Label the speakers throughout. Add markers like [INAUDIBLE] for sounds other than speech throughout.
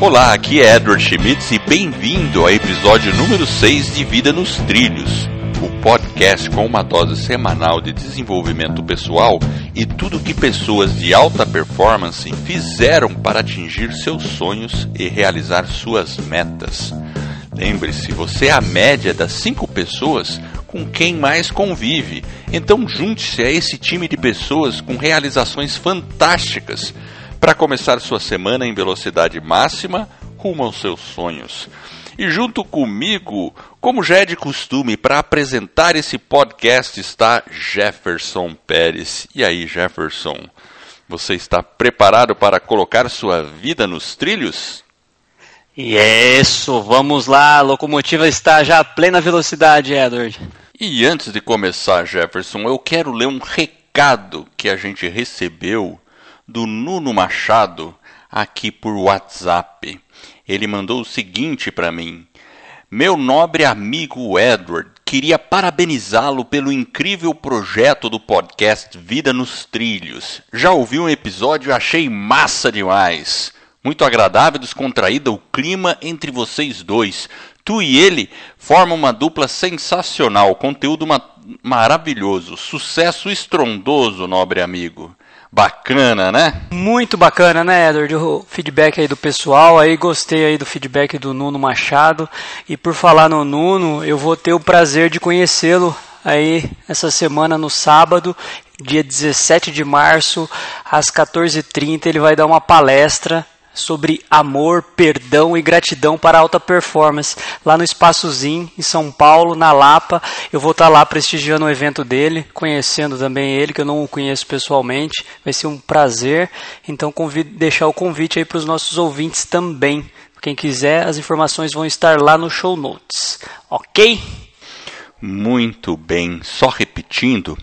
Speaker 1: Olá, aqui é Edward Schmitz e bem-vindo ao episódio número 6 de Vida nos Trilhos, o podcast com uma dose semanal de desenvolvimento pessoal e tudo que pessoas de alta performance fizeram para atingir seus sonhos e realizar suas metas. Lembre-se, você é a média das cinco pessoas com quem mais convive. Então junte-se a esse time de pessoas com realizações fantásticas para começar sua semana em velocidade máxima rumo aos seus sonhos. E junto comigo, como já é de costume, para apresentar esse podcast está Jefferson Pérez. E aí, Jefferson, você está preparado para colocar sua vida nos trilhos?
Speaker 2: Isso, vamos lá, a locomotiva está já a plena velocidade, Edward.
Speaker 1: E antes de começar, Jefferson, eu quero ler um recado que a gente recebeu do Nuno Machado aqui por WhatsApp. Ele mandou o seguinte para mim: Meu nobre amigo Edward, queria parabenizá-lo pelo incrível projeto do podcast Vida nos Trilhos. Já ouvi um episódio e achei massa demais. Muito agradável e descontraída o clima entre vocês dois. Tu e ele formam uma dupla sensacional, conteúdo ma maravilhoso, sucesso estrondoso, nobre amigo. Bacana, né?
Speaker 2: Muito bacana, né, Edward? O feedback aí do pessoal, aí gostei aí do feedback do Nuno Machado. E por falar no Nuno, eu vou ter o prazer de conhecê-lo aí essa semana no sábado, dia 17 de março, às 14h30, ele vai dar uma palestra sobre amor, perdão e gratidão para alta performance, lá no Espaçozinho, em São Paulo, na Lapa. Eu vou estar lá prestigiando o evento dele, conhecendo também ele, que eu não o conheço pessoalmente. Vai ser um prazer. Então, convido, deixar o convite aí para os nossos ouvintes também. Quem quiser, as informações vão estar lá no show notes. Ok?
Speaker 1: Muito bem. Só repetindo.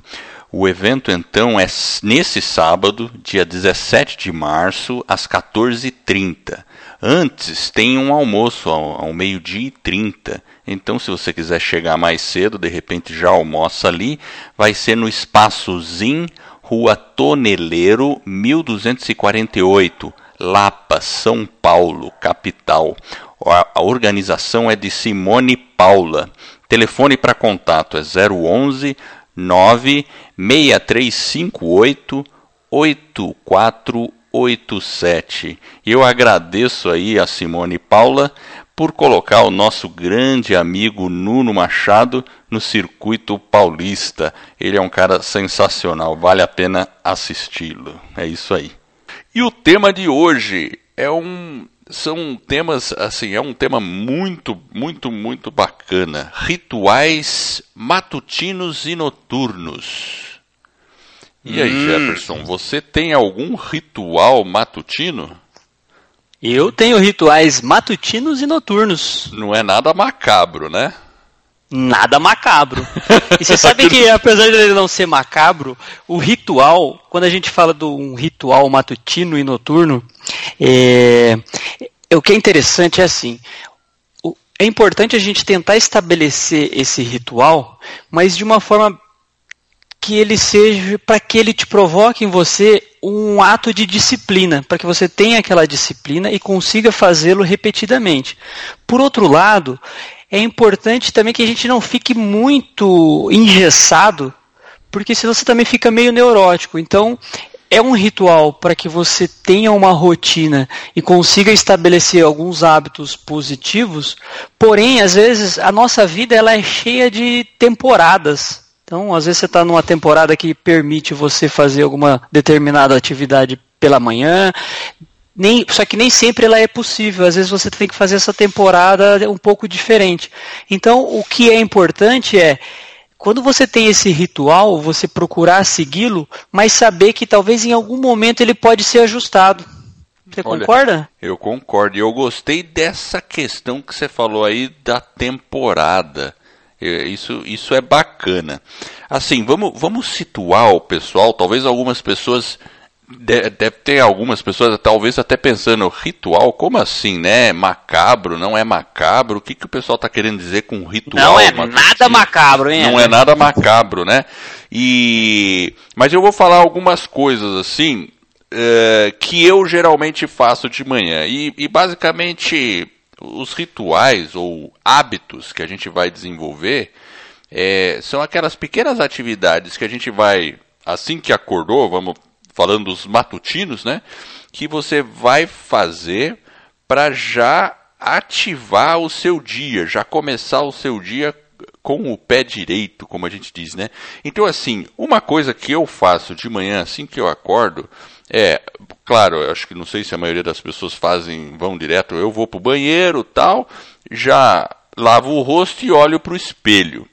Speaker 1: O evento então é nesse sábado, dia 17 de março, às 14h30. Antes tem um almoço ao, ao meio-dia e 30. Então, se você quiser chegar mais cedo, de repente já almoça ali, vai ser no Espaço Zin, Rua Toneleiro, 1248, Lapa, São Paulo, capital. A, organização é de Simone Paula. Telefone para contato é 011 96358 8487. Eu agradeço aí a Simone Paula por colocar o nosso grande amigo Nuno Machado no circuito paulista. Ele é um cara sensacional, vale a pena assisti-lo. É isso aí. E o tema de hoje é um são temas, assim, é um tema muito, muito, muito bacana. Rituais matutinos e noturnos. E aí, hum. Jefferson, você tem algum ritual matutino?
Speaker 2: Eu tenho rituais matutinos e noturnos.
Speaker 1: Não é nada macabro, né?
Speaker 2: nada macabro. E você [LAUGHS] sabe que, apesar de ele não ser macabro, o ritual, quando a gente fala de um ritual matutino e noturno, é, o que é interessante é assim. É importante a gente tentar estabelecer esse ritual, mas de uma forma que ele seja para que ele te provoque em você um ato de disciplina, para que você tenha aquela disciplina e consiga fazê-lo repetidamente. Por outro lado, é importante também que a gente não fique muito engessado, porque senão você também fica meio neurótico. Então, é um ritual para que você tenha uma rotina e consiga estabelecer alguns hábitos positivos, porém, às vezes, a nossa vida ela é cheia de temporadas. Então, às vezes você está numa temporada que permite você fazer alguma determinada atividade pela manhã, nem, só que nem sempre ela é possível. Às vezes você tem que fazer essa temporada um pouco diferente. Então, o que é importante é quando você tem esse ritual, você procurar segui-lo, mas saber que talvez em algum momento ele pode ser ajustado. Você Olha, concorda?
Speaker 1: Eu concordo. E eu gostei dessa questão que você falou aí da temporada. Isso, isso é bacana. Assim, vamos, vamos situar o pessoal. Talvez algumas pessoas Deve, ter algumas pessoas, talvez até pensando, ritual, como assim, né? Macabro, não é macabro? O que, que o pessoal está querendo dizer com ritual?
Speaker 2: Não é nada macabro, hein?
Speaker 1: Não é nada macabro, né? E... Mas eu vou falar algumas coisas assim, uh, que eu geralmente faço de manhã. E, e basicamente os rituais ou hábitos que a gente vai desenvolver é, são aquelas pequenas atividades que a gente vai, assim que acordou, vamos falando dos matutinos, né? Que você vai fazer para já ativar o seu dia, já começar o seu dia com o pé direito, como a gente diz, né? Então, assim, uma coisa que eu faço de manhã, assim que eu acordo, é, claro, eu acho que não sei se a maioria das pessoas fazem, vão direto, eu vou pro banheiro, tal, já lavo o rosto e olho pro espelho.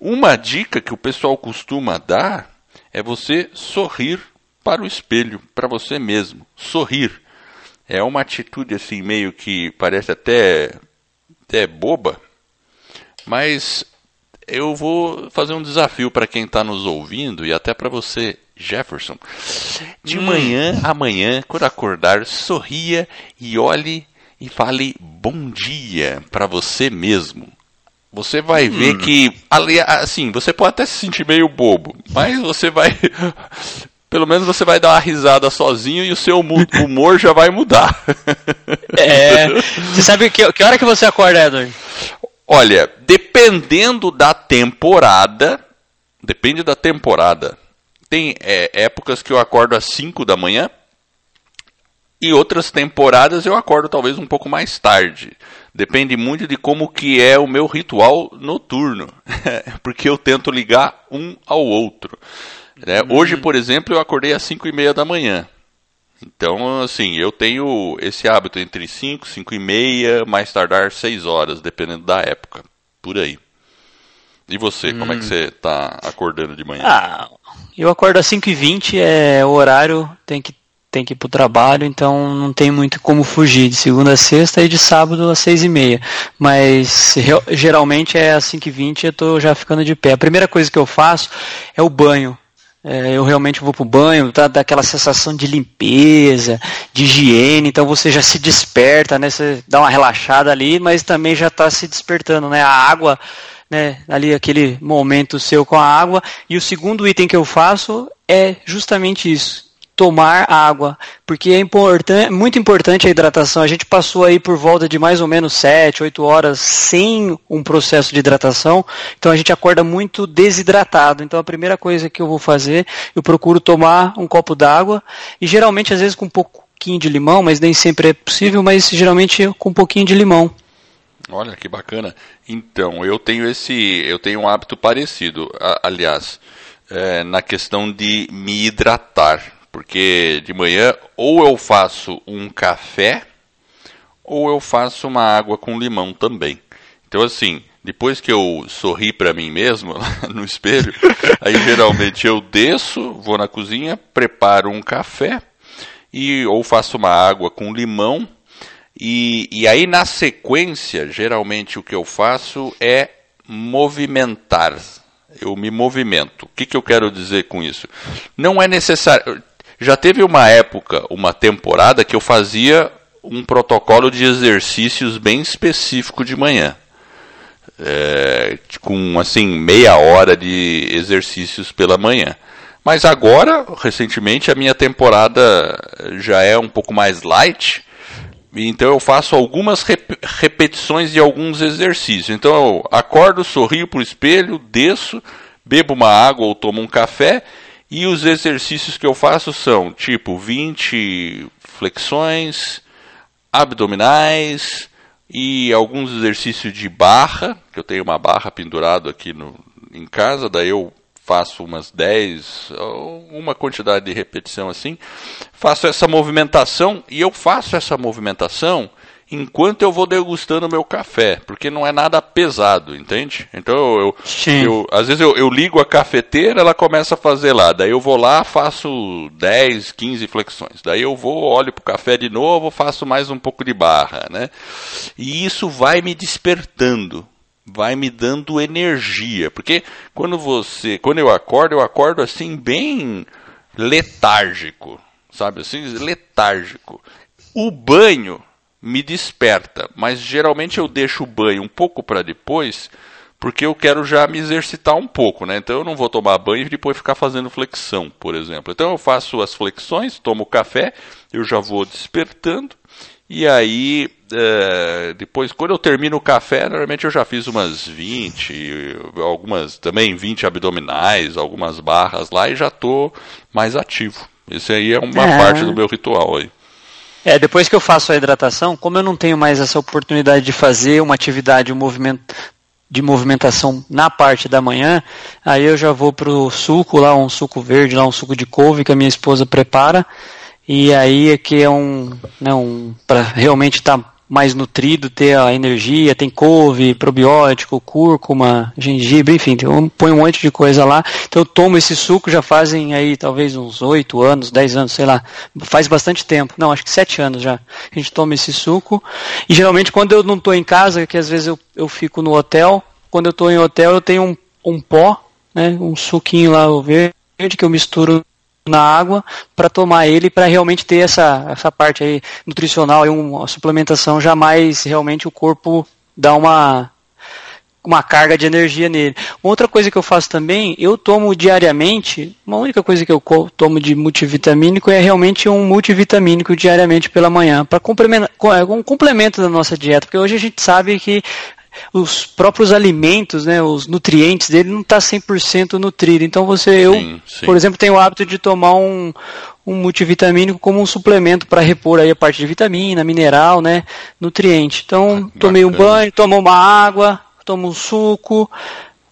Speaker 1: Uma dica que o pessoal costuma dar é você sorrir para o espelho, para você mesmo, sorrir. É uma atitude assim meio que parece até até boba, mas eu vou fazer um desafio para quem está nos ouvindo e até para você, Jefferson. De hum. manhã amanhã, quando acordar, sorria e olhe e fale bom dia para você mesmo. Você vai hum. ver que, assim, você pode até se sentir meio bobo, mas você vai pelo menos você vai dar uma risada sozinho e o seu [LAUGHS] humor já vai mudar.
Speaker 2: É. Você sabe que, que hora que você acorda, Edward?
Speaker 1: Olha, dependendo da temporada, depende da temporada. Tem é, épocas que eu acordo às 5 da manhã e outras temporadas eu acordo talvez um pouco mais tarde. Depende muito de como que é o meu ritual noturno, [LAUGHS] porque eu tento ligar um ao outro. Né? Uhum. Hoje, por exemplo, eu acordei às 5 e meia da manhã. Então, assim, eu tenho esse hábito entre 5, 5 e meia, mais tardar 6 horas, dependendo da época. Por aí. E você, hum. como é que hum. você está acordando de manhã?
Speaker 2: Ah, eu acordo às 5 e 20 é o horário, tem que, tem que ir para o trabalho, então não tem muito como fugir. De segunda a sexta e de sábado às 6 e meia. Mas geralmente é às 5 e 20 eu estou já ficando de pé. A primeira coisa que eu faço é o banho é, eu realmente vou para o banho, tá, dá aquela sensação de limpeza, de higiene, então você já se desperta, né? Você dá uma relaxada ali, mas também já está se despertando, né? A água, né? Ali aquele momento seu com a água. E o segundo item que eu faço é justamente isso tomar água, porque é important, muito importante a hidratação. A gente passou aí por volta de mais ou menos 7, 8 horas sem um processo de hidratação, então a gente acorda muito desidratado. Então a primeira coisa que eu vou fazer, eu procuro tomar um copo d'água e geralmente às vezes com um pouquinho de limão, mas nem sempre é possível, mas geralmente com um pouquinho de limão.
Speaker 1: Olha que bacana. Então, eu tenho esse, eu tenho um hábito parecido, aliás, é, na questão de me hidratar. Porque de manhã ou eu faço um café ou eu faço uma água com limão também. Então assim, depois que eu sorri para mim mesmo [LAUGHS] lá no espelho, [LAUGHS] aí geralmente eu desço, vou na cozinha, preparo um café e ou faço uma água com limão e, e aí na sequência, geralmente o que eu faço é movimentar. Eu me movimento. O que, que eu quero dizer com isso? Não é necessário. Já teve uma época, uma temporada, que eu fazia um protocolo de exercícios bem específico de manhã. É, com assim meia hora de exercícios pela manhã. Mas agora, recentemente, a minha temporada já é um pouco mais light, então eu faço algumas rep repetições de alguns exercícios. Então eu acordo, sorrio para o espelho, desço, bebo uma água ou tomo um café e os exercícios que eu faço são tipo 20 flexões, abdominais e alguns exercícios de barra, que eu tenho uma barra pendurado aqui no, em casa, daí eu faço umas 10, uma quantidade de repetição assim, faço essa movimentação e eu faço essa movimentação enquanto eu vou degustando meu café, porque não é nada pesado, entende? Então eu, eu às vezes eu, eu, ligo a cafeteira, ela começa a fazer lá, daí eu vou lá, faço 10, 15 flexões, daí eu vou, olho pro café de novo, faço mais um pouco de barra, né? E isso vai me despertando, vai me dando energia, porque quando você, quando eu acordo, eu acordo assim bem letárgico, sabe assim, letárgico. O banho me desperta, mas geralmente eu deixo o banho um pouco para depois, porque eu quero já me exercitar um pouco, né? Então eu não vou tomar banho e depois ficar fazendo flexão, por exemplo. Então eu faço as flexões, tomo café, eu já vou despertando e aí, é, depois, quando eu termino o café, normalmente eu já fiz umas 20, algumas também 20 abdominais, algumas barras lá e já estou mais ativo. Esse aí é uma é. parte do meu ritual aí.
Speaker 2: É, depois que eu faço a hidratação, como eu não tenho mais essa oportunidade de fazer uma atividade, um movimento de movimentação na parte da manhã, aí eu já vou pro suco lá, um suco verde, lá um suco de couve que a minha esposa prepara. E aí é que é um, né, um para realmente estar tá mais nutrido, ter a energia, tem couve, probiótico, cúrcuma, gengibre, enfim, ponho um monte de coisa lá. Então eu tomo esse suco já fazem aí talvez uns 8 anos, 10 anos, sei lá, faz bastante tempo. Não, acho que 7 anos já. A gente toma esse suco. E geralmente quando eu não estou em casa, que às vezes eu, eu fico no hotel, quando eu estou em hotel eu tenho um, um pó, né, um suquinho lá verde que eu misturo na água para tomar ele para realmente ter essa, essa parte aí nutricional e uma suplementação jamais realmente o corpo dá uma uma carga de energia nele. Outra coisa que eu faço também, eu tomo diariamente, uma única coisa que eu tomo de multivitamínico é realmente um multivitamínico diariamente pela manhã, para complementar é um complemento da nossa dieta, porque hoje a gente sabe que os próprios alimentos, né, os nutrientes dele não está 100% nutrido. Então você, eu, sim, sim. por exemplo, tenho o hábito de tomar um, um multivitamínico como um suplemento para repor aí a parte de vitamina, mineral, né, nutriente. Então ah, tomei um banho, tomo uma água, tomo um suco,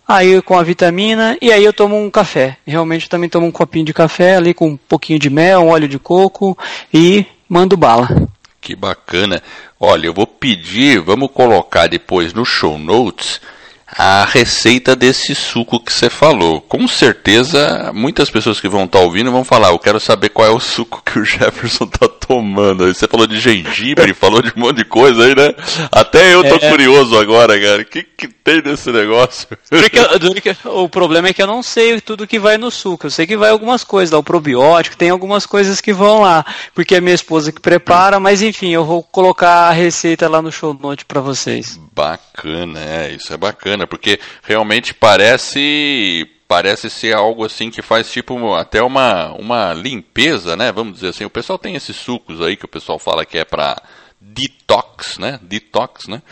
Speaker 2: aí com a vitamina e aí eu tomo um café. Realmente eu também tomo um copinho de café ali com um pouquinho de mel, um óleo de coco e mando bala.
Speaker 1: Que bacana. Olha, eu vou pedir, vamos colocar depois no show notes a receita desse suco que você falou. Com certeza, muitas pessoas que vão estar tá ouvindo vão falar: Eu quero saber qual é o suco que o Jefferson está tomando. Você falou de gengibre, [LAUGHS] falou de um monte de coisa aí, né? Até eu tô é. curioso agora, cara. O que, que tem nesse negócio?
Speaker 2: O problema é que eu não sei tudo que vai no suco. Eu sei que vai algumas coisas, lá, o probiótico, tem algumas coisas que vão lá. Porque é minha esposa que prepara, mas enfim, eu vou colocar a receita lá no show note para vocês.
Speaker 1: Bacana, é, isso é bacana, porque realmente parece parece ser algo assim que faz tipo até uma, uma limpeza, né? Vamos dizer assim, o pessoal tem esses sucos aí que o pessoal fala que é para detox, né? Detox, né?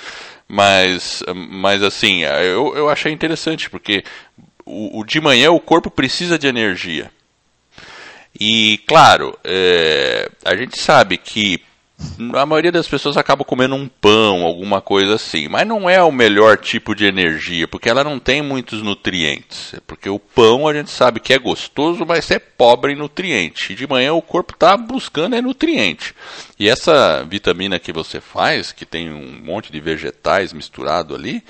Speaker 1: Mas, mas assim, eu, eu achei interessante porque o, o de manhã o corpo precisa de energia. E claro, é, a gente sabe que a maioria das pessoas acaba comendo um pão, alguma coisa assim, mas não é o melhor tipo de energia, porque ela não tem muitos nutrientes. Porque o pão a gente sabe que é gostoso, mas é pobre em nutrientes. E de manhã o corpo está buscando é nutriente. E essa vitamina que você faz, que tem um monte de vegetais misturado ali,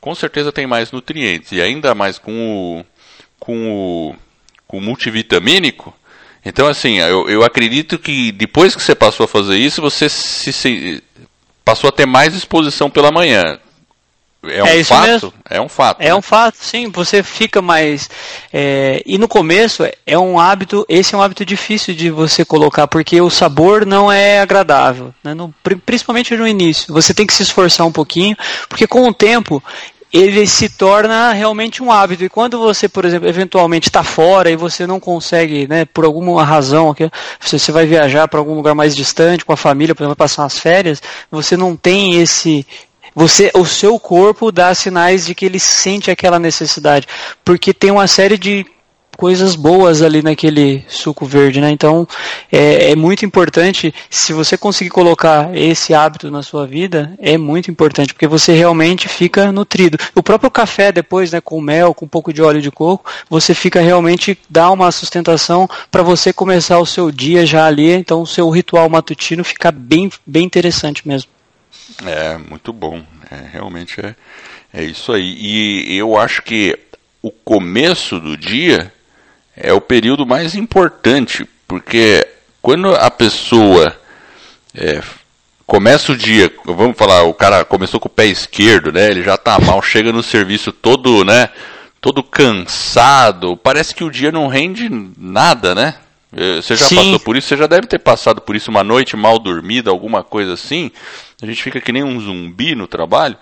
Speaker 1: com certeza tem mais nutrientes. E ainda mais com o, com o, com o multivitamínico, então, assim, eu, eu acredito que depois que você passou a fazer isso, você se, se passou a ter mais exposição pela manhã. É um é fato? Mesmo.
Speaker 2: É um fato. É né? um fato, sim. Você fica mais. É... E no começo é um hábito. Esse é um hábito difícil de você colocar, porque o sabor não é agradável. Né? No, principalmente no início. Você tem que se esforçar um pouquinho, porque com o tempo ele se torna realmente um hábito. E quando você, por exemplo, eventualmente está fora e você não consegue, né, por alguma razão, você vai viajar para algum lugar mais distante com a família, por exemplo, passar as férias, você não tem esse você, o seu corpo dá sinais de que ele sente aquela necessidade, porque tem uma série de coisas boas ali naquele suco verde, né? Então é, é, muito importante se você conseguir colocar esse hábito na sua vida é muito importante porque você realmente fica nutrido. O próprio café depois, né, com mel, com um pouco de óleo de coco, você fica realmente dá uma sustentação para você começar o seu dia já ali. Então o seu ritual matutino fica bem bem interessante mesmo.
Speaker 1: É muito bom, é, realmente é é isso aí. E eu acho que o começo do dia é o período mais importante, porque quando a pessoa é, começa o dia, vamos falar, o cara começou com o pé esquerdo, né? Ele já tá mal, chega no serviço todo, né? Todo cansado, parece que o dia não rende nada, né? É, você já Sim. passou por isso? Você já deve ter passado por isso uma noite mal dormida, alguma coisa assim. A gente fica que nem um zumbi no trabalho.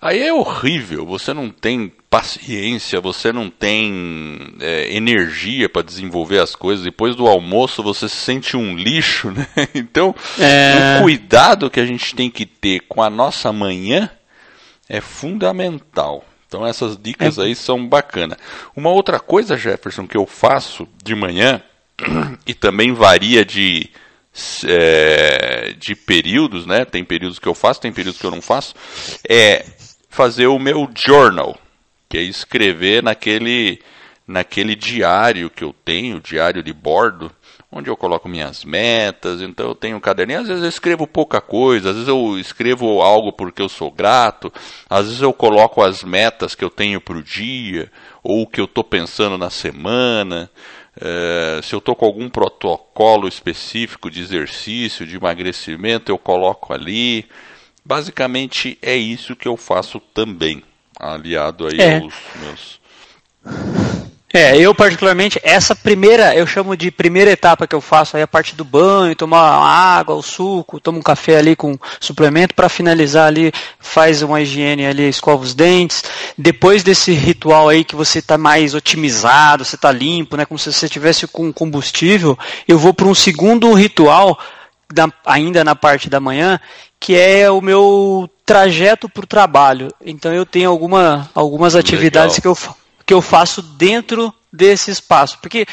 Speaker 1: Aí é horrível, você não tem paciência, você não tem é, energia para desenvolver as coisas. Depois do almoço você se sente um lixo, [LAUGHS] né? Então, é... o cuidado que a gente tem que ter com a nossa manhã é fundamental. Então essas dicas é... aí são bacanas. Uma outra coisa, Jefferson, que eu faço de manhã [CLEARS THROAT] e também varia de é, de períodos, né? Tem períodos que eu faço, tem períodos que eu não faço. É fazer o meu journal, que é escrever naquele naquele diário que eu tenho, diário de bordo, onde eu coloco minhas metas. Então eu tenho um caderninho. Às vezes eu escrevo pouca coisa, às vezes eu escrevo algo porque eu sou grato, às vezes eu coloco as metas que eu tenho para o dia ou o que eu estou pensando na semana. É, se eu estou com algum protocolo específico de exercício, de emagrecimento, eu coloco ali. Basicamente é isso que eu faço também, aliado aí é. aos meus.
Speaker 2: É, eu particularmente, essa primeira, eu chamo de primeira etapa que eu faço aí a parte do banho, tomar água, o suco, tomo um café ali com suplemento, para finalizar ali, faz uma higiene ali, escova os dentes. Depois desse ritual aí que você está mais otimizado, você está limpo, né, como se você tivesse com combustível, eu vou para um segundo ritual, da, ainda na parte da manhã, que é o meu trajeto para o trabalho. Então eu tenho alguma, algumas atividades Legal. que eu que eu faço dentro desse espaço. Porque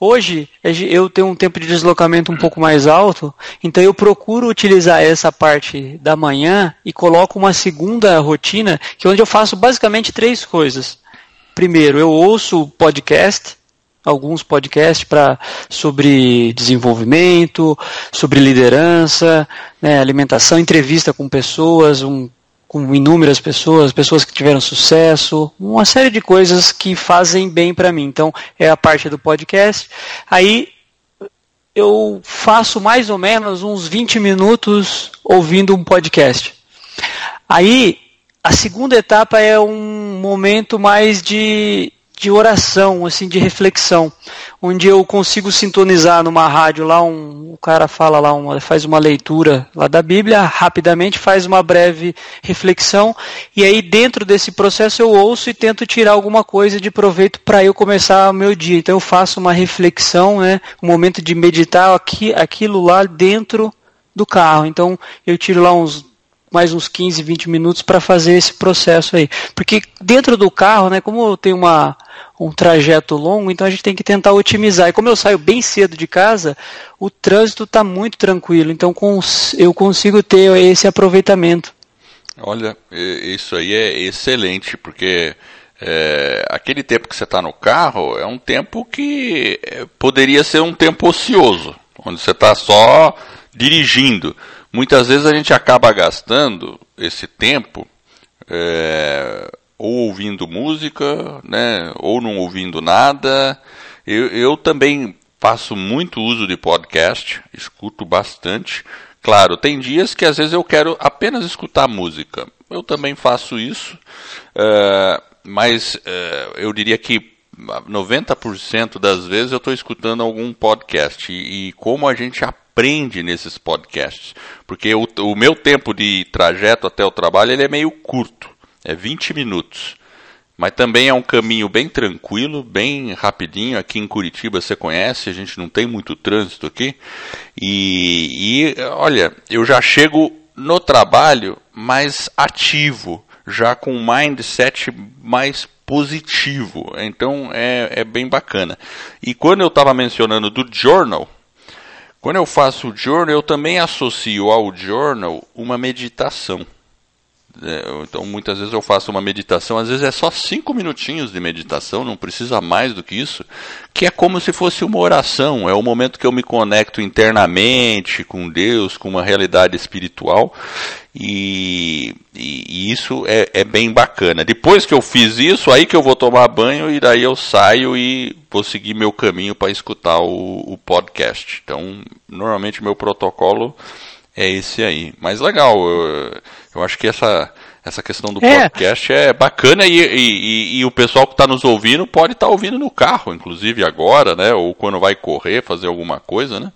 Speaker 2: hoje eu tenho um tempo de deslocamento um pouco mais alto, então eu procuro utilizar essa parte da manhã e coloco uma segunda rotina, que é onde eu faço basicamente três coisas. Primeiro, eu ouço podcast, alguns podcasts para sobre desenvolvimento, sobre liderança, né, alimentação, entrevista com pessoas, um com inúmeras pessoas, pessoas que tiveram sucesso, uma série de coisas que fazem bem para mim. Então, é a parte do podcast. Aí eu faço mais ou menos uns 20 minutos ouvindo um podcast. Aí a segunda etapa é um momento mais de de oração, assim, de reflexão, onde eu consigo sintonizar numa rádio lá, um, o cara fala lá, uma, faz uma leitura lá da Bíblia, rapidamente faz uma breve reflexão, e aí dentro desse processo eu ouço e tento tirar alguma coisa de proveito para eu começar o meu dia. Então eu faço uma reflexão, né, um momento de meditar aqui, aquilo lá dentro do carro. Então eu tiro lá uns mais uns 15, 20 minutos para fazer esse processo aí. Porque dentro do carro, né, como eu tenho uma, um trajeto longo, então a gente tem que tentar otimizar. E como eu saio bem cedo de casa, o trânsito está muito tranquilo, então eu consigo ter esse aproveitamento.
Speaker 1: Olha, isso aí é excelente, porque é, aquele tempo que você está no carro é um tempo que é, poderia ser um tempo ocioso, onde você está só dirigindo. Muitas vezes a gente acaba gastando esse tempo é, ou ouvindo música, né, ou não ouvindo nada. Eu, eu também faço muito uso de podcast, escuto bastante. Claro, tem dias que às vezes eu quero apenas escutar música. Eu também faço isso, uh, mas uh, eu diria que 90% das vezes eu estou escutando algum podcast. E, e, como a gente aprende nesses podcasts. Porque o, o meu tempo de trajeto até o trabalho ele é meio curto, é 20 minutos. Mas também é um caminho bem tranquilo, bem rapidinho. Aqui em Curitiba você conhece, a gente não tem muito trânsito aqui. E, e olha, eu já chego no trabalho mais ativo, já com um mindset mais positivo. Então é, é bem bacana. E quando eu estava mencionando do journal, quando eu faço o journal, eu também associo ao journal uma meditação. É, então, muitas vezes eu faço uma meditação, às vezes é só cinco minutinhos de meditação, não precisa mais do que isso, que é como se fosse uma oração, é o momento que eu me conecto internamente com Deus, com uma realidade espiritual, e, e, e isso é, é, bem bacana. Depois que eu fiz isso, aí que eu vou tomar banho e daí eu saio e vou seguir meu caminho para escutar o, o podcast. Então, normalmente meu protocolo é esse aí. Mas legal, eu, eu acho que essa, essa questão do é. podcast é bacana e, e, e, o pessoal que está nos ouvindo pode estar tá ouvindo no carro, inclusive agora, né? Ou quando vai correr, fazer alguma coisa, né?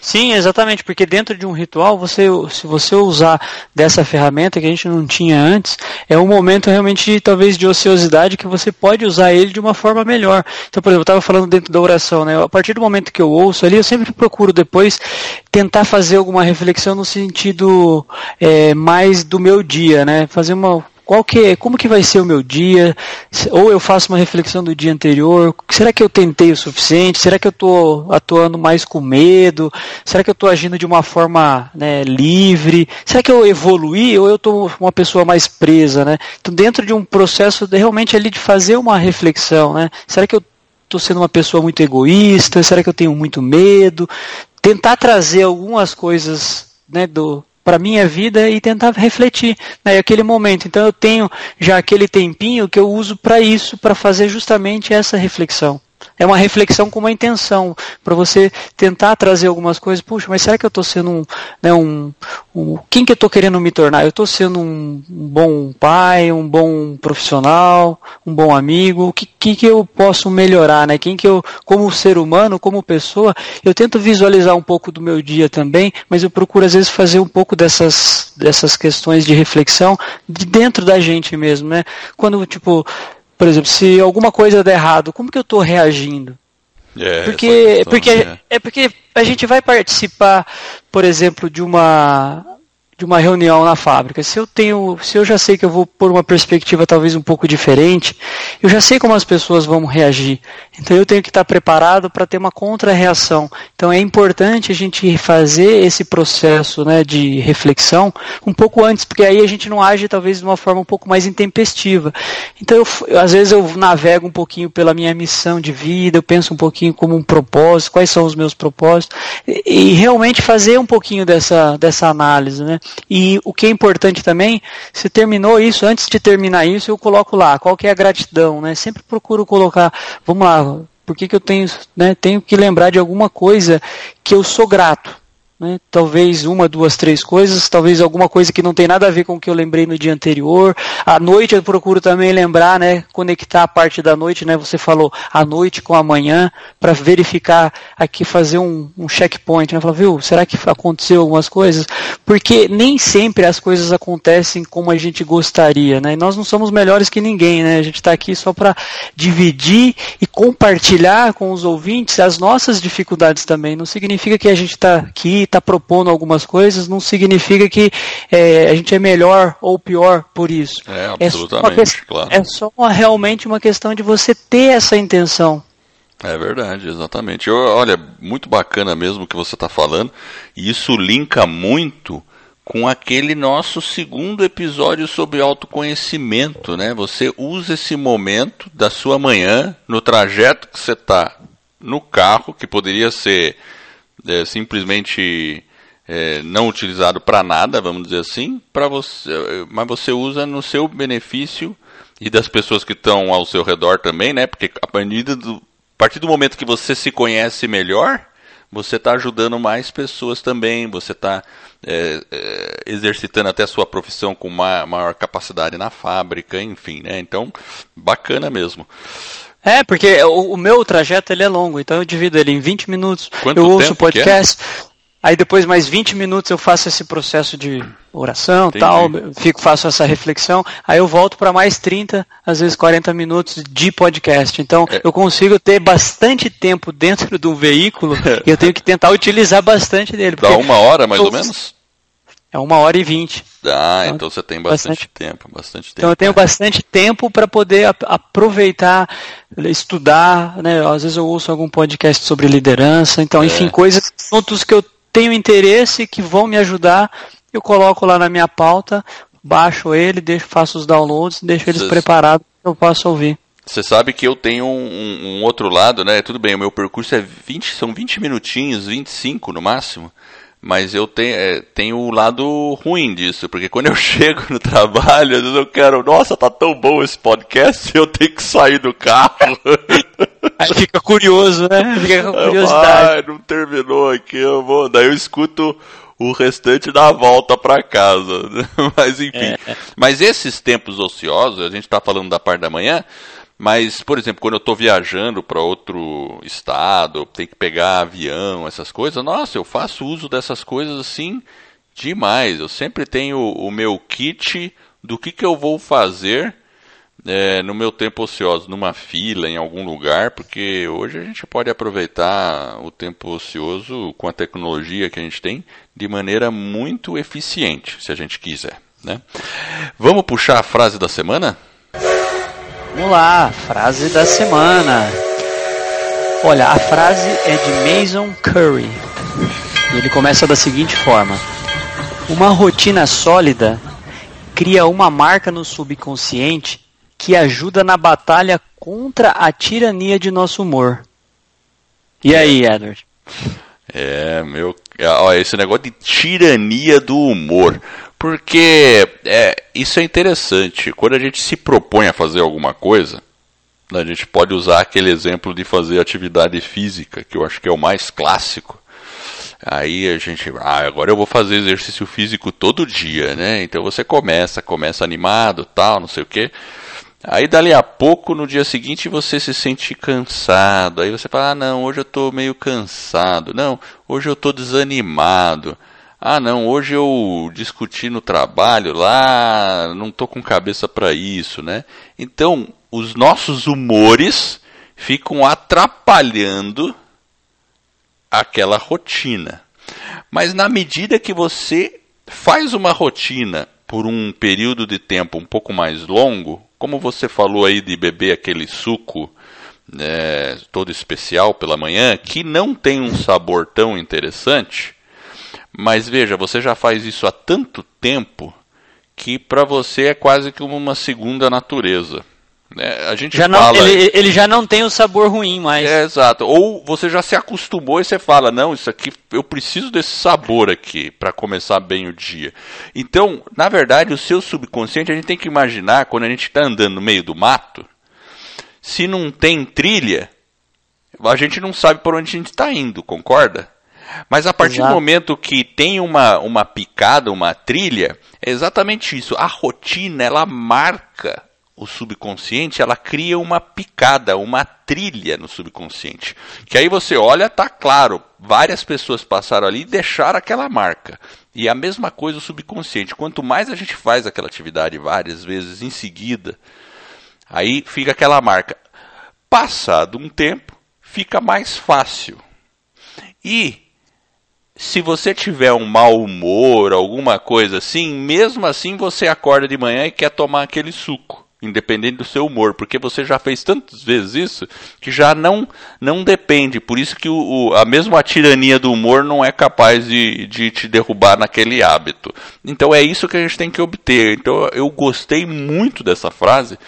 Speaker 2: Sim, exatamente, porque dentro de um ritual, você, se você usar dessa ferramenta que a gente não tinha antes, é um momento realmente talvez de ociosidade que você pode usar ele de uma forma melhor. Então, por exemplo, eu estava falando dentro da oração, né? A partir do momento que eu ouço ali, eu sempre procuro depois tentar fazer alguma reflexão no sentido é, mais do meu dia, né? Fazer uma qual que, como que vai ser o meu dia? Ou eu faço uma reflexão do dia anterior? Será que eu tentei o suficiente? Será que eu estou atuando mais com medo? Será que eu estou agindo de uma forma né, livre? Será que eu evoluí ou eu estou uma pessoa mais presa? Né? Então, dentro de um processo de, realmente ali de fazer uma reflexão, né? Será que eu estou sendo uma pessoa muito egoísta? Será que eu tenho muito medo? Tentar trazer algumas coisas né, do, para minha vida e tentar refletir né, aquele momento. Então eu tenho já aquele tempinho que eu uso para isso, para fazer justamente essa reflexão. É uma reflexão com uma intenção, para você tentar trazer algumas coisas. Puxa, mas será que eu estou sendo um, né, um, um, Quem que eu estou querendo me tornar? Eu estou sendo um, um, bom pai, um bom profissional, um bom amigo? O que, que, que eu posso melhorar? Né? Quem que eu, como ser humano, como pessoa, eu tento visualizar um pouco do meu dia também, mas eu procuro às vezes fazer um pouco dessas, dessas questões de reflexão de dentro da gente mesmo, né? Quando, tipo, por exemplo, se alguma coisa der errado, como que eu estou reagindo? É, porque, questão, porque, é. é porque a gente vai participar, por exemplo, de uma de uma reunião na fábrica. Se eu tenho, se eu já sei que eu vou por uma perspectiva talvez um pouco diferente, eu já sei como as pessoas vão reagir. Então eu tenho que estar preparado para ter uma contra-reação. Então é importante a gente fazer esse processo né, de reflexão um pouco antes, porque aí a gente não age talvez de uma forma um pouco mais intempestiva. Então eu, às vezes eu navego um pouquinho pela minha missão de vida, eu penso um pouquinho como um propósito, quais são os meus propósitos, e, e realmente fazer um pouquinho dessa, dessa análise. Né? E o que é importante também, se terminou isso, antes de terminar isso, eu coloco lá, qual que é a gratidão, né? Sempre procuro colocar, vamos lá, por que, que eu tenho, né, tenho que lembrar de alguma coisa que eu sou grato. Né? Talvez uma, duas, três coisas, talvez alguma coisa que não tem nada a ver com o que eu lembrei no dia anterior. À noite eu procuro também lembrar, né, conectar a parte da noite, né? Você falou a noite com a manhã para verificar aqui, fazer um, um checkpoint, né? Falar, viu, será que aconteceu algumas coisas? Porque nem sempre as coisas acontecem como a gente gostaria, né? E nós não somos melhores que ninguém, né? A gente está aqui só para dividir e compartilhar com os ouvintes as nossas dificuldades também. Não significa que a gente está aqui está propondo algumas coisas, não significa que é, a gente é melhor ou pior por isso.
Speaker 1: É, absolutamente,
Speaker 2: é só, claro. É só uma, realmente uma questão de você ter essa intenção.
Speaker 1: É verdade, exatamente. Eu, olha, muito bacana mesmo o que você está falando, e isso linka muito com aquele nosso segundo episódio sobre autoconhecimento, né? Você usa esse momento da sua manhã no trajeto que você está no carro, que poderia ser é, simplesmente é, não utilizado para nada, vamos dizer assim, para você, mas você usa no seu benefício e das pessoas que estão ao seu redor também, né? Porque a do, a partir do momento que você se conhece melhor, você está ajudando mais pessoas também, você está é, é, exercitando até a sua profissão com uma, maior capacidade na fábrica, enfim, né? Então, bacana mesmo.
Speaker 2: É, porque o, o, meu trajeto ele é longo, então eu divido ele em 20 minutos. Quanto eu ouço o é? podcast, é? Aí depois mais 20 minutos eu faço esse processo de oração, Entendi. tal, fico faço essa reflexão, aí eu volto para mais 30, às vezes 40 minutos de podcast. Então é. eu consigo ter bastante tempo dentro de um veículo [LAUGHS] e eu tenho que tentar utilizar bastante dele.
Speaker 1: Dá uma hora mais ou menos?
Speaker 2: É uma hora e vinte.
Speaker 1: Ah, então, então você tem bastante, bastante, tempo, bastante tempo.
Speaker 2: Então eu tenho bastante tempo para poder aproveitar, estudar, né? Às vezes eu ouço algum podcast sobre liderança, então, é. enfim, coisas, assuntos que eu tenho interesse que vão me ajudar, eu coloco lá na minha pauta, baixo ele, deixo, faço os downloads, deixo eles preparados eu posso ouvir.
Speaker 1: Você sabe que eu tenho um, um, outro lado, né? Tudo bem, o meu percurso é 20, são 20 minutinhos, 25 no máximo. Mas eu tenho, é, tenho o lado ruim disso, porque quando eu [LAUGHS] chego no trabalho, às vezes eu quero, nossa, tá tão bom esse podcast, [LAUGHS] eu tenho que sair do carro.
Speaker 2: Aí fica curioso, né? [LAUGHS] Fica com curiosidade.
Speaker 1: Ah, não terminou aqui, eu vou. Daí eu escuto o restante da volta para casa. Mas enfim. É. Mas esses tempos ociosos, a gente está falando da parte da manhã, Mas, por exemplo, quando eu estou viajando para outro estado, tenho que pegar avião, essas coisas, nossa, eu faço uso dessas coisas assim demais. Eu sempre tenho o meu kit do que, que eu vou fazer é, no meu tempo ocioso, numa fila, em algum lugar, porque hoje a gente pode aproveitar o tempo ocioso com a tecnologia que a gente tem de maneira muito eficiente, se a gente quiser. Né? Vamos puxar a frase da semana?
Speaker 2: Vamos lá, frase da semana. Olha, a frase é de Mason Curry. E ele começa da seguinte forma: Uma rotina sólida cria uma marca no subconsciente que ajuda na batalha contra a tirania de nosso humor. E aí, Edward?
Speaker 1: É, meu. Ó, esse negócio de tirania do humor. Porque é, isso é interessante. Quando a gente se propõe a fazer alguma coisa, a gente pode usar aquele exemplo de fazer atividade física, que eu acho que é o mais clássico. Aí a gente, ah, agora eu vou fazer exercício físico todo dia, né? Então você começa, começa animado, tal, não sei o quê. Aí dali a pouco, no dia seguinte, você se sente cansado. Aí você fala: ah, não, hoje eu estou meio cansado. Não, hoje eu estou desanimado. Ah, não, hoje eu discuti no trabalho lá, não estou com cabeça para isso, né? Então, os nossos humores ficam atrapalhando aquela rotina. Mas na medida que você faz uma rotina por um período de tempo um pouco mais longo, como você falou aí de beber aquele suco é, todo especial pela manhã, que não tem um sabor tão interessante, mas veja, você já faz isso há tanto tempo que para você é quase que uma segunda natureza. Né? A gente
Speaker 2: já
Speaker 1: fala...
Speaker 2: não, ele, ele, já não tem o sabor ruim mais.
Speaker 1: É, exato. Ou você já se acostumou e você fala, não, isso aqui, eu preciso desse sabor aqui para começar bem o dia. Então, na verdade, o seu subconsciente, a gente tem que imaginar, quando a gente está andando no meio do mato, se não tem trilha, a gente não sabe por onde a gente está indo, concorda? Mas a partir Exato. do momento que tem uma, uma picada, uma trilha, é exatamente isso. A rotina, ela marca o subconsciente, ela cria uma picada, uma trilha no subconsciente. Que aí você olha, tá claro, várias pessoas passaram ali e deixaram aquela marca. E a mesma coisa o subconsciente. Quanto mais a gente faz aquela atividade várias vezes em seguida, aí fica aquela marca. Passado um tempo, fica mais fácil. E se você tiver um mau humor, alguma coisa assim, mesmo assim você acorda de manhã e quer tomar aquele suco independente do seu humor, porque você já fez tantas vezes isso que já não não depende. Por isso que o, o, a mesma tirania do humor não é capaz de, de te derrubar naquele hábito. Então é isso que a gente tem que obter. Então eu gostei muito dessa frase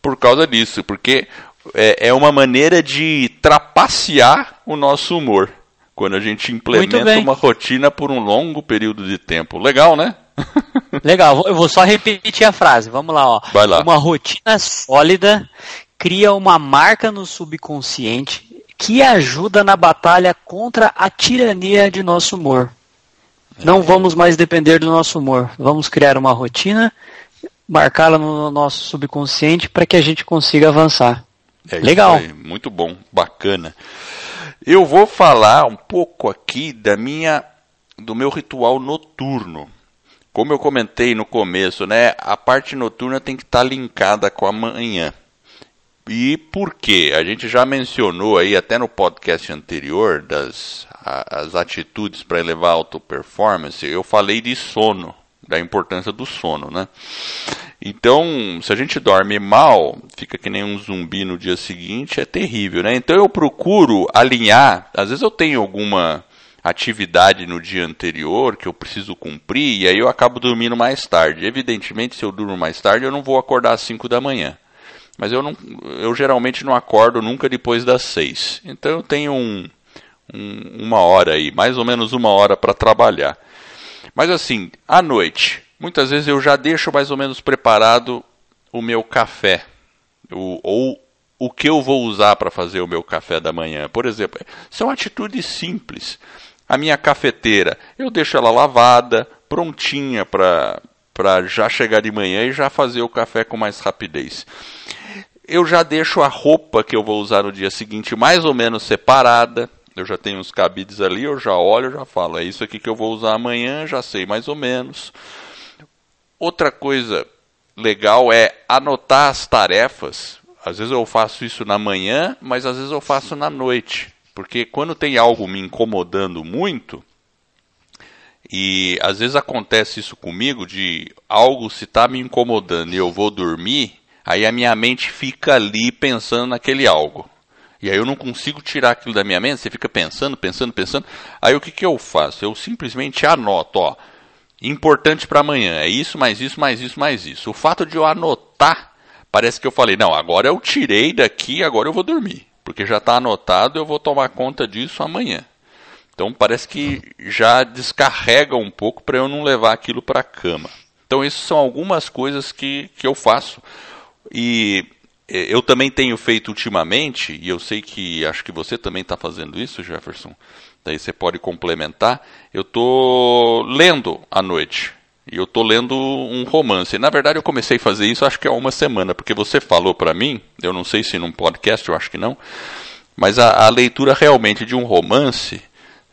Speaker 1: por causa disso, porque é, é uma maneira de trapacear o nosso humor quando a gente implementa uma rotina por um longo período de tempo. Legal, né? [LAUGHS]
Speaker 2: Legal, eu vou só repetir a frase. Vamos lá, ó.
Speaker 1: Vai lá.
Speaker 2: Uma rotina sólida cria uma marca no subconsciente que ajuda na batalha contra a tirania de nosso humor. Não vamos mais depender do nosso humor. Vamos criar uma rotina, marcá-la no nosso subconsciente para que a gente consiga avançar.
Speaker 1: É Legal. Muito bom, bacana. Eu vou falar um pouco aqui da minha do meu ritual noturno. Como eu comentei no começo, né, a parte noturna tem que estar tá linkada com a manhã. E por quê? A gente já mencionou aí até no podcast anterior das a, as atitudes para elevar a auto performance, eu falei de sono, da importância do sono, né? Então, se a gente dorme mal, fica que nem um zumbi no dia seguinte, é terrível, né? Então eu procuro alinhar, às vezes eu tenho alguma atividade no dia anterior que eu preciso cumprir e aí eu acabo dormindo mais tarde. Evidentemente, se eu durmo mais tarde, eu não vou acordar às 5 da manhã. Mas eu, não, eu geralmente não acordo nunca depois das 6. Então eu tenho um, um, uma hora aí, mais ou menos uma hora para trabalhar. Mas assim, à noite, muitas vezes eu já deixo mais ou menos preparado o meu café. O, ou o que eu vou usar para fazer o meu café da manhã. Por exemplo, são atitudes simples. A minha cafeteira, eu deixo ela lavada, prontinha para já chegar de manhã e já fazer o café com mais rapidez. eu já deixo a roupa que eu vou usar no dia seguinte mais ou menos separada. Eu já tenho os cabides ali, eu já olho, já falo, é isso aqui que eu vou usar amanhã, já sei mais ou menos. Outra coisa legal é anotar as tarefas. Às vezes eu faço isso na manhã, mas às vezes eu faço na noite. Porque quando tem algo me incomodando muito, e às vezes acontece isso comigo, de algo se está me incomodando e eu vou dormir, aí a minha mente fica ali pensando naquele algo. E aí eu não consigo tirar aquilo da minha mente, você fica pensando, pensando, pensando. Aí o que, que eu faço? Eu simplesmente anoto, ó, importante para amanhã, é isso, mais isso, mais isso, mais isso. O fato de eu anotar, parece que eu falei, não, agora eu tirei daqui, agora eu vou dormir. Porque já está anotado, eu vou tomar conta disso amanhã. Então parece que já descarrega um pouco para eu não levar aquilo para a cama. Então, essas são algumas coisas que, que eu faço. E eu também tenho feito ultimamente, e eu sei que acho que você também está fazendo isso, Jefferson. Daí você pode complementar. Eu estou lendo à noite. E eu estou lendo um romance. Na verdade, eu comecei a fazer isso acho que há uma semana, porque você falou para mim, eu não sei se num podcast, eu acho que não, mas a, a leitura realmente de um romance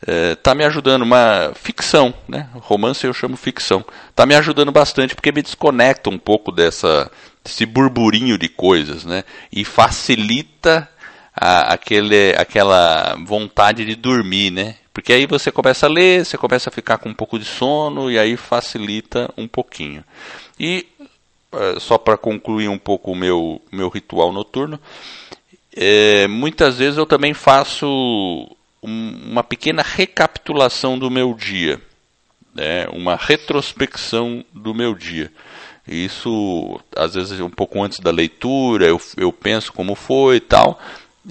Speaker 1: está é, me ajudando, uma ficção, né? Romance eu chamo ficção. Está me ajudando bastante porque me desconecta um pouco dessa, desse burburinho de coisas, né? E facilita a, aquele, aquela vontade de dormir, né? Porque aí você começa a ler, você começa a ficar com um pouco de sono e aí facilita um pouquinho. E é, só para concluir um pouco o meu, meu ritual noturno, é, muitas vezes eu também faço uma pequena recapitulação do meu dia, né, uma retrospecção do meu dia. Isso, às vezes, um pouco antes da leitura, eu, eu penso como foi e tal,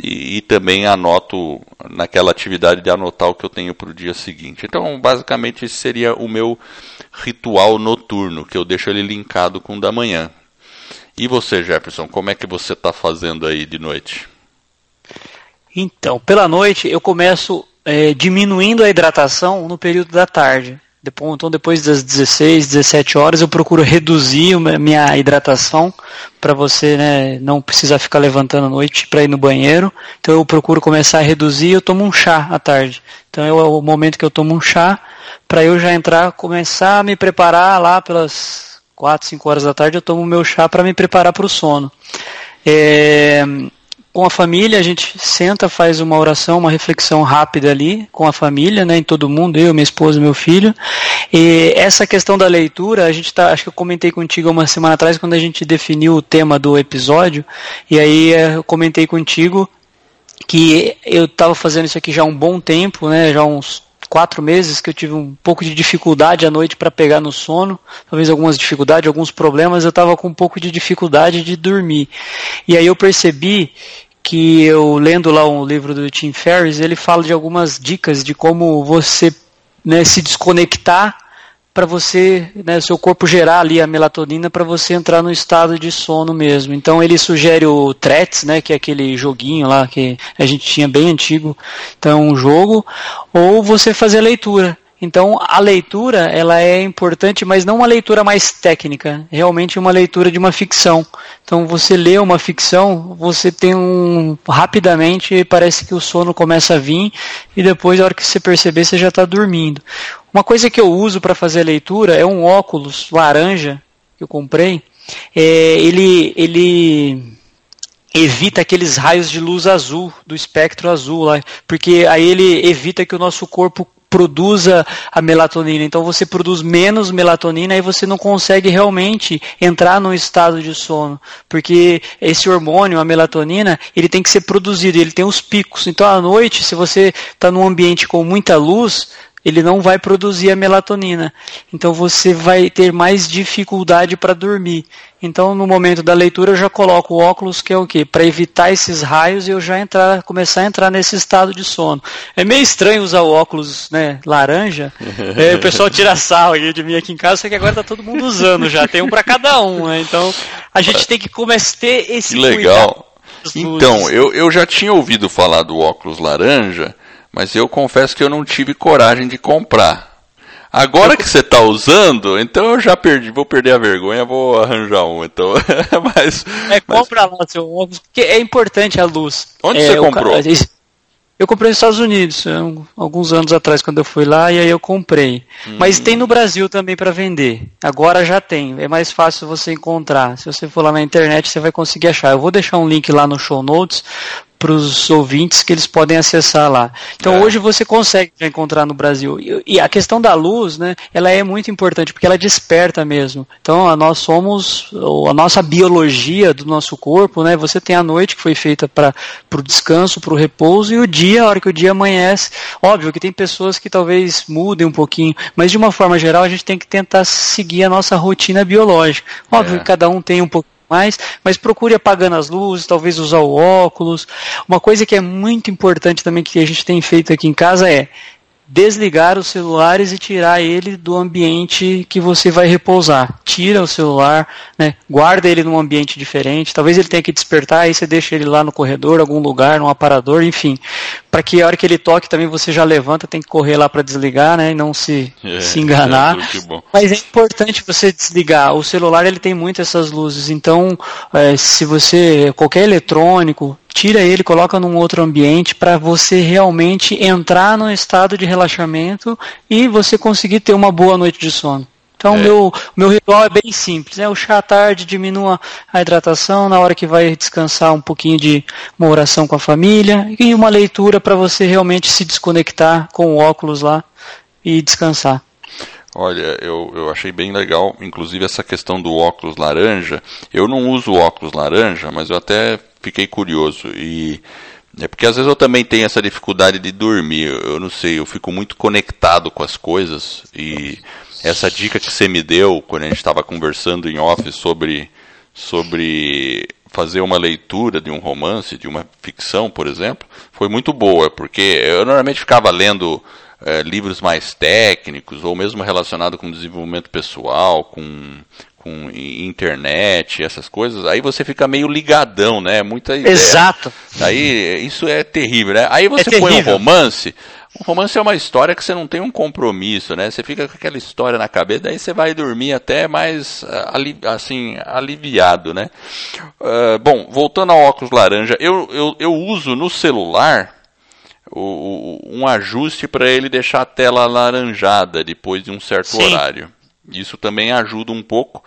Speaker 1: e, e também anoto naquela atividade de anotar o que eu tenho para o dia seguinte. Então, basicamente, esse seria o meu ritual noturno, que eu deixo ele linkado com o da manhã. E você, Jefferson, como é que você está fazendo aí de noite?
Speaker 2: Então, pela noite eu começo é, diminuindo a hidratação no período da tarde. Depois, então, depois das 16, 17 horas, eu procuro reduzir minha hidratação para você né, não precisar ficar levantando à noite para ir no banheiro. Então, eu procuro começar a reduzir eu tomo um chá à tarde. Então, é o momento que eu tomo um chá para eu já entrar, começar a me preparar lá pelas 4, 5 horas da tarde. Eu tomo o meu chá para me preparar para o sono. É, com a família, a gente senta, faz uma oração, uma reflexão rápida ali com a família, né, em todo mundo, eu, minha esposa, meu filho. E essa questão da leitura, a gente tá, acho que eu comentei contigo uma semana atrás quando a gente definiu o tema do episódio, e aí eh, eu comentei contigo que eu estava fazendo isso aqui já há um bom tempo, né, já uns quatro meses que eu tive um pouco de dificuldade à noite para pegar no sono, talvez algumas dificuldades, alguns problemas, eu estava com um pouco de dificuldade de dormir. E aí eu percebi que eu lendo lá um livro do Tim Ferriss, ele fala de algumas dicas de como você né, se desconectar para você, né, seu corpo gerar ali a melatonina para você entrar no estado de sono mesmo. Então ele sugere o Threats, né, que é aquele joguinho lá que a gente tinha bem antigo, então um jogo, ou você fazer leitura. Então, a leitura, ela é importante, mas não uma leitura mais técnica, realmente uma leitura de uma ficção. Então, você lê uma ficção, você tem um rapidamente parece que o sono começa a vir e depois, a hora que você perceber, você já está dormindo. Uma coisa que eu uso para fazer a leitura é um óculos laranja que eu comprei. É, ele, ele evita aqueles raios de luz azul, do espectro azul lá, porque aí ele evita que o nosso corpo produza a melatonina. Então você produz menos melatonina e você não consegue realmente entrar num estado de sono, porque esse hormônio, a melatonina, ele tem que ser produzido, ele tem os picos. Então à noite, se você está num ambiente com muita luz, ele não vai produzir a melatonina. Então você vai ter mais dificuldade para dormir. Então no momento da leitura eu já coloco o óculos que é o quê? Para evitar esses raios e eu já entrar, começar a entrar nesse estado de sono. É meio estranho usar o óculos, né, laranja. [LAUGHS] é, o pessoal tira sal de mim aqui em casa, só que agora tá todo mundo usando já, tem um para cada um, né? Então a gente tem que começar a ter esse
Speaker 1: que legal. Então, eu, eu já tinha ouvido falar do óculos laranja, mas eu confesso que eu não tive coragem de comprar. Agora que você está usando, então eu já perdi, vou perder a vergonha, vou arranjar um. Então, [LAUGHS] mas,
Speaker 2: é, compra mas... lá seu óculos, porque é importante a luz.
Speaker 1: Onde
Speaker 2: é,
Speaker 1: você comprou?
Speaker 2: Eu comprei nos Estados Unidos, alguns anos atrás, quando eu fui lá, e aí eu comprei. Hum. Mas tem no Brasil também para vender. Agora já tem, é mais fácil você encontrar. Se você for lá na internet, você vai conseguir achar. Eu vou deixar um link lá no show notes para os ouvintes que eles podem acessar lá. Então é. hoje você consegue encontrar no Brasil. E, e, a questão da luz, né, ela é muito importante porque ela desperta mesmo. Então nós somos a nossa biologia do nosso corpo, né? Você tem a noite que foi feita para o descanso, para o repouso e o dia, a hora que o dia amanhece. Óbvio que tem pessoas que talvez mudem um pouquinho, mas de uma forma geral a gente tem que tentar seguir a nossa rotina biológica. Óbvio é. que cada um tem um pouco mais, mas procure apagando as luzes, talvez usar o óculos. Uma coisa que é muito importante também que a gente tem feito aqui em casa é desligar os celulares e tirar ele do ambiente que você vai repousar. Tira o celular, né, guarda ele num ambiente diferente. Talvez ele tenha que despertar, aí você deixa ele lá no corredor, algum lugar, num aparador, enfim. Para que a hora que ele toque também você já levanta, tem que correr lá para desligar, né, e não se, é, se enganar. É, Mas é importante você desligar. O celular ele tem muito essas luzes, então é, se você qualquer eletrônico tira ele, coloca num outro ambiente para você realmente entrar no estado de relaxamento e você conseguir ter uma boa noite de sono. Então, o é. meu, meu ritual é bem simples. Né? O chá à tarde diminua a hidratação, na hora que vai descansar um pouquinho de uma oração com a família e uma leitura para você realmente se desconectar com o óculos lá e descansar.
Speaker 1: Olha, eu, eu achei bem legal, inclusive essa questão do óculos laranja. Eu não uso óculos laranja, mas eu até fiquei curioso. E é porque às vezes eu também tenho essa dificuldade de dormir. Eu não sei, eu fico muito conectado com as coisas. E essa dica que você me deu quando a gente estava conversando em off sobre, sobre fazer uma leitura de um romance, de uma ficção, por exemplo, foi muito boa, porque eu normalmente ficava lendo é, livros mais técnicos ou mesmo relacionado com desenvolvimento pessoal, com com internet, essas coisas, aí você fica meio ligadão, né? Muita ideia.
Speaker 2: Exato.
Speaker 1: Aí isso é terrível, né? Aí você é põe um romance. Um romance é uma história que você não tem um compromisso, né? Você fica com aquela história na cabeça, daí você vai dormir até mais ah, assim aliviado, né? Uh, bom, voltando ao óculos laranja, eu, eu, eu uso no celular o, o, um ajuste para ele deixar a tela laranjada depois de um certo Sim. horário. Isso também ajuda um pouco.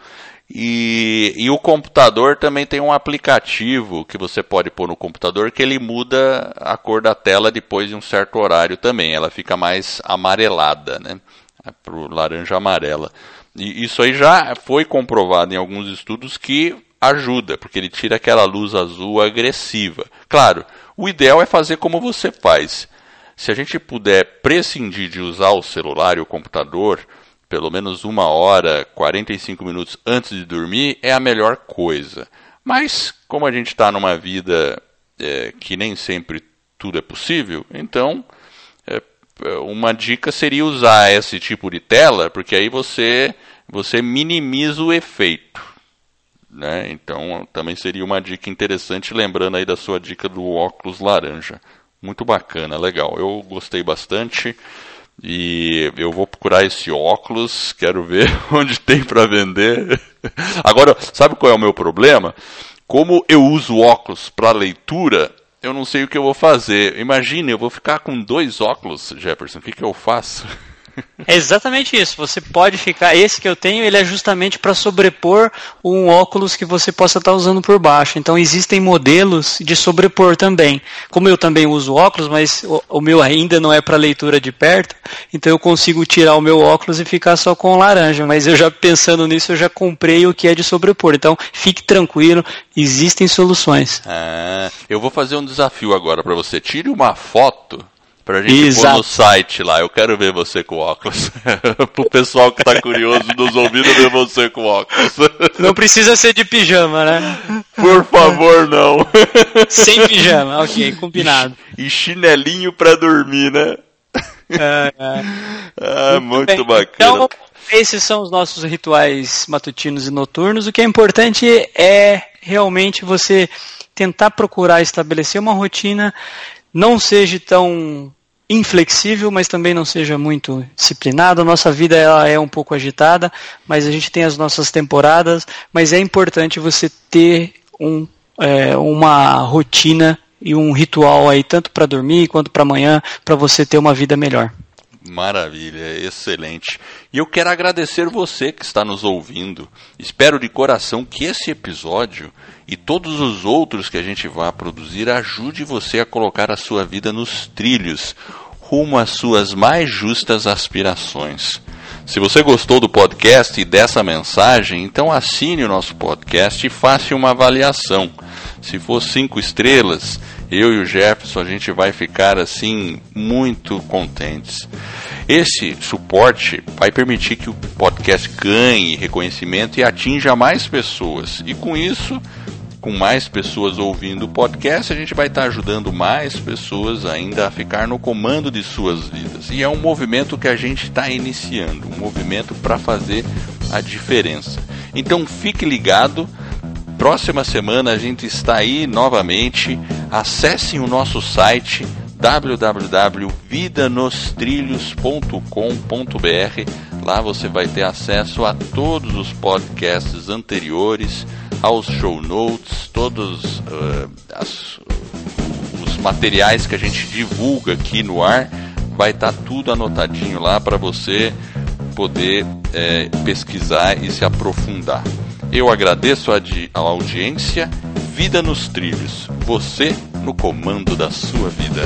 Speaker 1: E, e o computador também tem um aplicativo que você pode pôr no computador que ele muda a cor da tela depois de um certo horário também. Ela fica mais amarelada, né? É Para o laranja amarela. E isso aí já foi comprovado em alguns estudos que ajuda, porque ele tira aquela luz azul agressiva. Claro, o ideal é fazer como você faz. Se a gente puder prescindir de usar o celular e o computador pelo menos uma hora, 45 minutos antes de dormir, é a melhor coisa. Mas, como a gente está numa vida é, que nem sempre tudo é possível, então é, uma dica seria usar esse tipo de tela, porque aí você, você minimiza o efeito. Né? Então, também seria uma dica interessante, lembrando aí da sua dica do óculos laranja. Muito bacana, legal. Eu gostei bastante. E eu vou procurar esse óculos, quero ver [LAUGHS] onde tem para vender. Agora, sabe qual é o meu problema? Como eu uso óculos para leitura, eu não sei o que eu vou fazer. Imagine, eu vou ficar com dois óculos, Jefferson. O que, que eu faço? [LAUGHS] [LAUGHS]
Speaker 2: É exatamente isso. Você pode ficar. Esse que eu tenho, ele é justamente para sobrepor um óculos que você possa estar tá usando por baixo. Então existem modelos de sobrepor também. Como eu também uso óculos, mas o, meu ainda não é para leitura de perto, então eu consigo tirar o meu óculos e ficar só com laranja. Mas eu já pensando nisso, eu já comprei o que é de sobrepor. Então fique tranquilo, existem soluções.
Speaker 1: Ah, eu vou fazer um desafio agora para você. Tire uma foto Pra gente Exato. pôr no site lá, eu quero ver você com óculos. [LAUGHS] Pro pessoal que tá curioso nos ouvindo ver você com óculos. [LAUGHS]
Speaker 2: Não precisa ser de pijama, né?
Speaker 1: Por favor, não. [LAUGHS]
Speaker 2: Sem pijama, ok, combinado.
Speaker 1: E chinelinho pra dormir, né? É, é. Ah, muito, muito bacana. Então,
Speaker 2: esses são os nossos rituais matutinos e noturnos. O que é importante é realmente você tentar procurar estabelecer uma rotina não seja tão inflexível, mas também não seja muito disciplinado. A nossa vida ela é um pouco agitada, mas a gente tem as nossas temporadas, mas é importante você ter um, é, uma rotina e um ritual aí, tanto para dormir quanto para amanhã, para você ter uma vida melhor.
Speaker 1: Maravilha, excelente. E eu quero agradecer você que está nos ouvindo. Espero de coração que esse episódio e todos os outros que a gente vai produzir ajude você a colocar a sua vida nos trilhos, rumo às suas mais justas aspirações. Se você gostou do podcast e dessa mensagem, então assine o nosso podcast e faça uma avaliação. Se for cinco estrelas, eu e o Jefferson a gente vai ficar assim muito contentes. Esse suporte vai permitir que o podcast ganhe reconhecimento e atinja mais pessoas. E com isso, com mais pessoas ouvindo o podcast, a gente vai estar ajudando mais pessoas ainda a ficar no comando de suas vidas. E é um movimento que a gente está iniciando, um movimento para fazer a diferença. Então fique ligado. Próxima semana a gente está aí novamente. Acessem o nosso site www.vidanostrilhos.com.br. Lá você vai ter acesso a todos os podcasts anteriores aos show notes, todos uh, as, os materiais que a gente divulga aqui no ar, vai estar tá tudo anotadinho lá para você poder é, pesquisar e se aprofundar. Eu agradeço a, a audiência. Vida nos trilhos. Você no comando da sua vida.